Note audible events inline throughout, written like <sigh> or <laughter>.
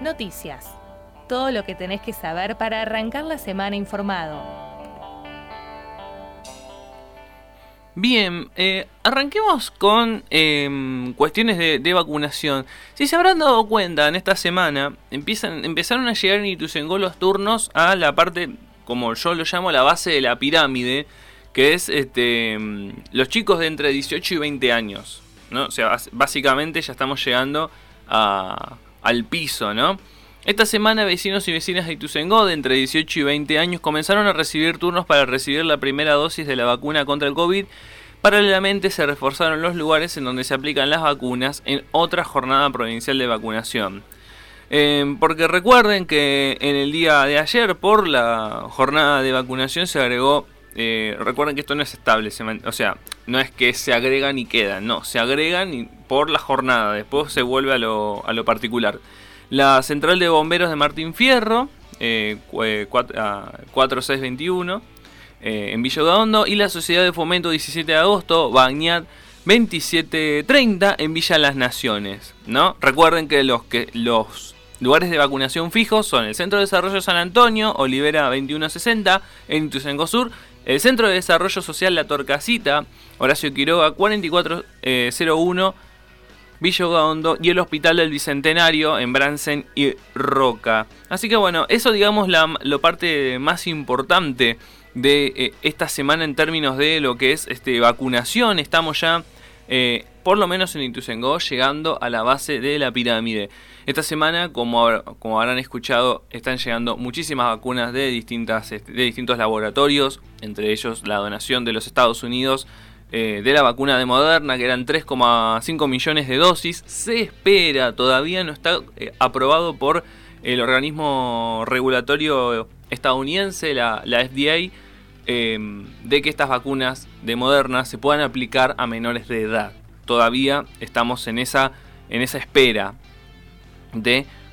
Noticias. Todo lo que tenés que saber para arrancar la semana informado. Bien, eh, arranquemos con em, cuestiones de, vacunación. Si se habrán dado cuenta, en esta semana empiezan, empezaron a llegar en Ituzaingó los turnos a la parte, como yo lo llamo, la base de la pirámide, que es este, em, los chicos de entre 18 y 20 años. ¿no? O sea, básicamente ya estamos llegando al piso, ¿no? Esta semana vecinos y vecinas de Ituzaingó de entre 18 y 20 años comenzaron a recibir turnos para recibir la primera dosis de la vacuna contra el COVID. Paralelamente se reforzaron los lugares en donde se aplican las vacunas en otra jornada provincial de vacunación. Eh, porque recuerden que en el día de ayer por la jornada de vacunación se agregó eh, recuerden que esto no es estable, o sea, no es que se agregan y quedan, no, se agregan por la jornada, después se vuelve a lo, a lo particular. La central de bomberos de Martín Fierro, eh, 4621, eh, en Villa Hondo, y la Sociedad de Fomento 17 de agosto, Bagnat 2730, en Villa Las Naciones. ¿no? Recuerden que los, que los lugares de vacunación fijos son el Centro de Desarrollo San Antonio, Olivera 2160, en Ituzaingó Sur, el Centro de Desarrollo Social La Torcasita, Horacio Quiroga 4401, Villa Hondo y el Hospital del Bicentenario en Bransen y Roca. Así que bueno, eso digamos la parte más importante de eh, esta semana en términos de lo que es este, vacunación. Estamos ya, eh, por lo menos en Ituzaingó, llegando a la base de la pirámide. Esta semana, como, como habrán escuchado, están llegando muchísimas vacunas de, distintas, este, de distintos laboratorios, entre ellos la donación de los Estados Unidos eh, de la vacuna de Moderna, que eran 3,5 millones de dosis. Se espera, todavía no está eh, aprobado por el organismo regulatorio estadounidense, la, FDA, em, de que estas vacunas de Moderna se puedan aplicar a menores de edad. Todavía estamos en esa, en esa espera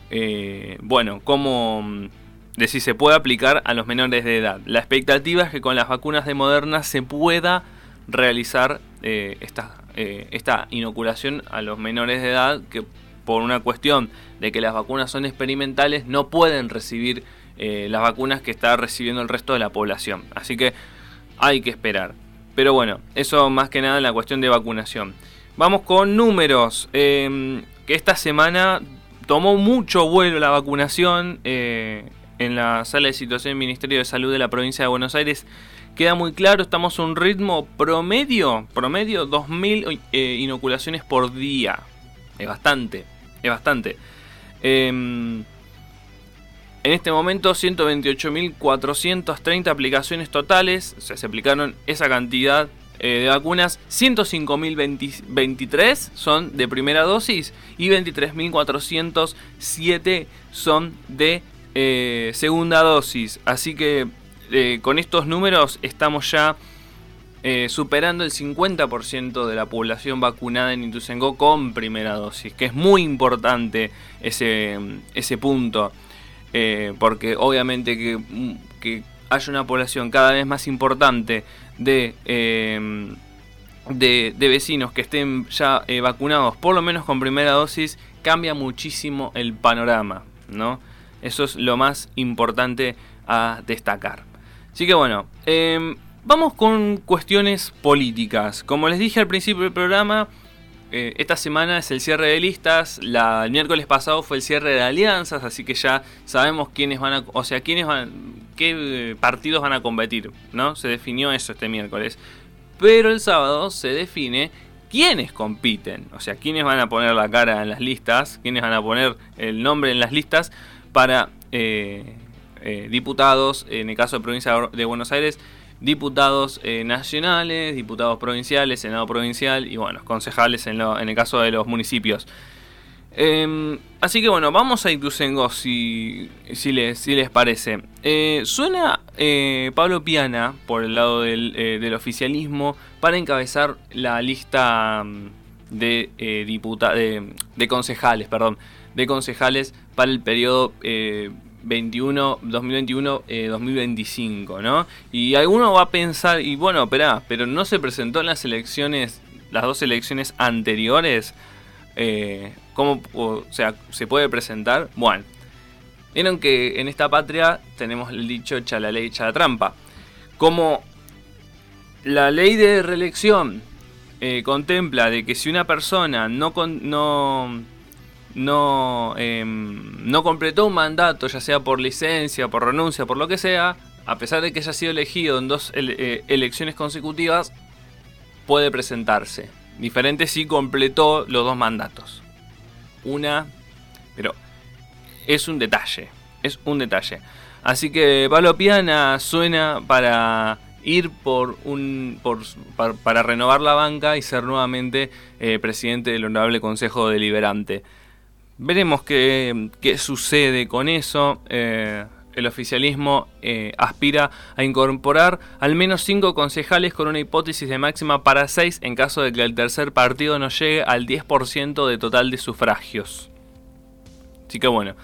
eh, bueno, cómo, mm, de si se puede aplicar a los menores de edad. La expectativa es que con las vacunas de Moderna se pueda realizar eh, esta, eh, esta inoculación a los menores de edad que por una cuestión de que las vacunas son experimentales no pueden recibir las vacunas que está recibiendo el resto de la población. Así que hay que esperar. Pero bueno, eso más que nada en la cuestión de vacunación. Vamos con números. que esta semana tomó mucho vuelo la vacunación eh, en la sala de situación del Ministerio de Salud de la provincia de Buenos Aires. Queda muy claro, estamos a un ritmo promedio, promedio 2.000 eh, inoculaciones por día. Es bastante, es bastante. Em, en este momento 128.430 aplicaciones totales, se aplicaron esa cantidad eh, de vacunas, 105.023 son de primera dosis y 23.407 son de eh, segunda dosis. Así que eh, con estos números estamos ya superando el 50% de la población vacunada en Ituzaingó con primera dosis, que es muy importante ese, ese punto, porque obviamente que, que haya una población cada vez más importante Em, de, de, vecinos que estén ya eh, vacunados, por lo menos con primera dosis, cambia muchísimo el panorama, ¿no? Eso es lo más importante a destacar. Así que bueno, em, vamos con cuestiones políticas. Como les dije al principio del programa, eh, esta semana es el cierre de listas, la, el miércoles pasado fue el cierre de alianzas, así que ya sabemos quiénes van a, o sea, quiénes van, qué eh, partidos van a competir, ¿no? Se definió eso este miércoles. Pero el sábado se define quiénes compiten, o sea, quiénes van a poner la cara en las listas, quiénes van a poner el nombre en las listas para eh, diputados, en el caso de provincia de Buenos Aires, diputados eh, nacionales, diputados provinciales, senado provincial y bueno, concejales en, en el caso de los municipios. Em, así que bueno, vamos a Ituzengo si, si, les, si les parece. Eh, suena eh, Pablo Piana por el lado del, del, oficialismo para encabezar la lista mm, de, de, de, concejales, perdón, de concejales para el periodo 21, 2021, 2025, ¿no? Y alguno va a pensar, y bueno, espera, pero no se presentó en las elecciones, las dos elecciones anteriores, eh, ¿cómo o sea, se puede presentar? Bueno, Vieron que en esta patria tenemos el dicho echa la ley, echa la trampa. Como la ley de reelección eh, contempla de que si una persona no, no, no, em, no completó un mandato, ya sea por licencia, por renuncia, por lo que sea, a pesar de que haya sido elegido en dos eh, elecciones consecutivas, puede presentarse. Diferente si completó los dos mandatos. Una, pero es un detalle, es un detalle. Así que Pablo Piana suena para ir por un para, renovar la banca y ser nuevamente eh, presidente del honorable Consejo Deliberante. Veremos qué, sucede con eso. Eh, el oficialismo eh, aspira a incorporar al menos cinco concejales con una hipótesis de máxima para seis en caso de que el tercer partido no llegue al 10% de total de sufragios. Así que bueno,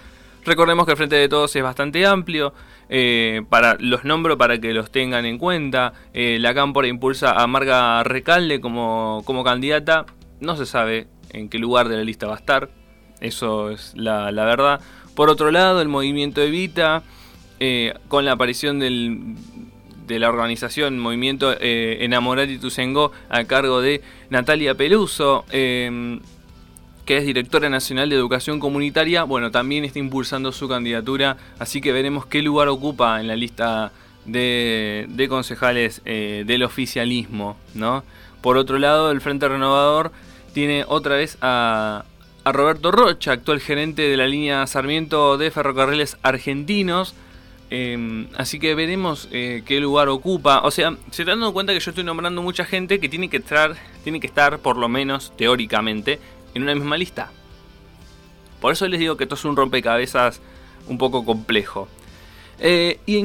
recordemos que el Frente de Todos es bastante amplio. Eh, para, los nombro para que los tengan en cuenta. Eh, la Cámpora impulsa a Marga Recalde como, como candidata. No se sabe en qué lugar de la lista va a estar. Eso es la, la verdad. Por otro lado, el movimiento Evita eh, con la aparición de la organización Movimiento eh, Enamorati Tusengo a cargo de Natalia Peluso, em, que es directora nacional de educación comunitaria, bueno, también está impulsando su candidatura, así que veremos qué lugar ocupa en la lista de, concejales eh, del oficialismo, ¿no? Por otro lado, el Frente Renovador tiene otra vez a Roberto Rocha, actual gerente de la línea Sarmiento de Ferrocarriles Argentinos, Em, así que veremos eh, qué lugar ocupa. O sea, se están dando cuenta que yo estoy nombrando mucha gente que tiene que estar, tiene que estar, por lo menos teóricamente, en una misma lista. Por eso les digo que esto es un rompecabezas un poco complejo. Eh, y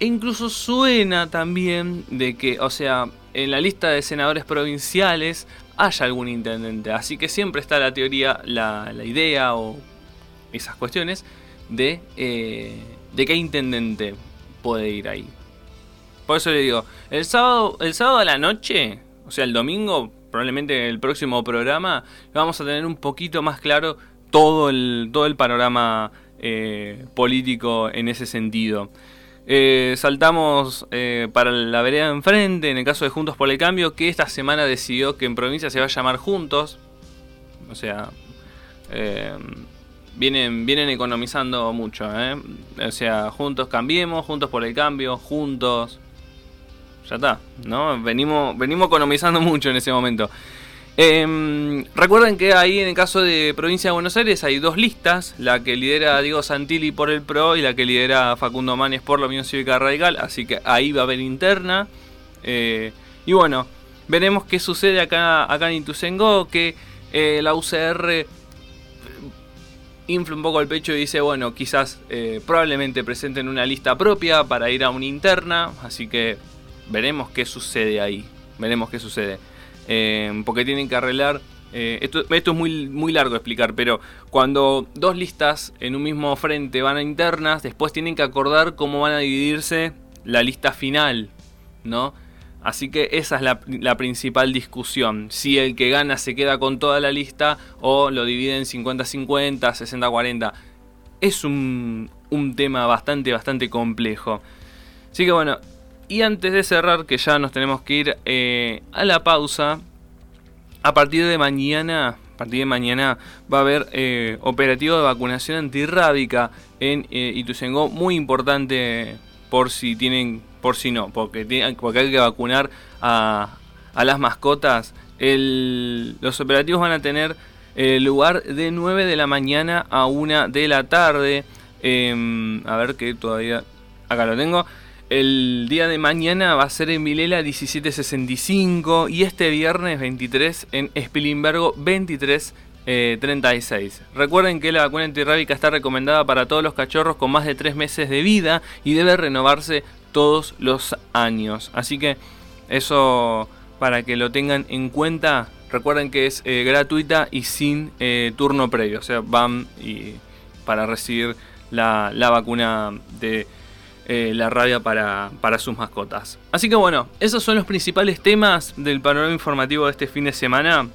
e incluso suena también de que, o sea, en la lista de senadores provinciales haya algún intendente. Así que siempre está la teoría, la, idea o esas cuestiones de... De qué intendente puede ir ahí. Por eso le digo, el sábado, el sábado a la noche, o sea, el domingo, probablemente el próximo programa, vamos a tener un poquito más claro todo el, todo el panorama eh, político en ese sentido. Eh, saltamos eh, para la vereda enfrente, en el caso de Juntos por el Cambio, que esta semana decidió que en provincia se va a llamar Juntos. O sea, vienen, vienen economizando mucho. ¿eh? O sea, juntos cambiemos, juntos por el cambio, juntos. Ya está, ¿no? Venimos, venimos economizando <laughs> mucho en ese momento. Em, recuerden que ahí en el caso de Provincia de Buenos Aires hay dos listas, la que lidera Diego Santilli por el PRO y la que lidera Facundo Manes por la Unión Cívica Radical, así que ahí va a haber interna. Eh, y bueno, veremos qué sucede acá, acá en Ituzengo, que eh, la UCR infla un poco el pecho y dice, bueno, quizás eh, probablemente presenten una lista propia para ir a una interna, así que veremos qué sucede ahí, veremos qué sucede. Eh, porque tienen que arreglar, eh, esto, esto, es muy, muy largo de explicar, pero cuando dos listas en un mismo frente van a internas, después tienen que acordar cómo van a dividirse la lista final, ¿no? Así que esa es la, principal discusión. Si el que gana se queda con toda la lista o lo divide en 50-50, 60-40. Es un, tema bastante, bastante complejo. Así que bueno, y antes de cerrar, que ya nos tenemos que ir eh, a la pausa, a partir de mañana, a partir de mañana va a haber eh, operativo de vacunación antirrábica en eh, muy importante por si tienen por si no, porque, porque hay que vacunar a, las mascotas. los operativos van a tener eh, lugar de 9 de la mañana a 1 de la tarde. Em, a ver que todavía... Acá lo tengo. El día de mañana va a ser en Vilela 1765 y este viernes 23 en Spilimbergo 2336. Eh, Recuerden que la vacuna antirrábica está recomendada para todos los cachorros con más de 3 meses de vida y debe renovarse todos los años. Así que eso para que lo tengan en cuenta. Recuerden que es eh, gratuita y sin eh, turno previo. O sea, van y para recibir la, vacuna de eh, la rabia para, para, sus mascotas. Así que bueno, esos son los principales temas del panorama informativo de este fin de semana.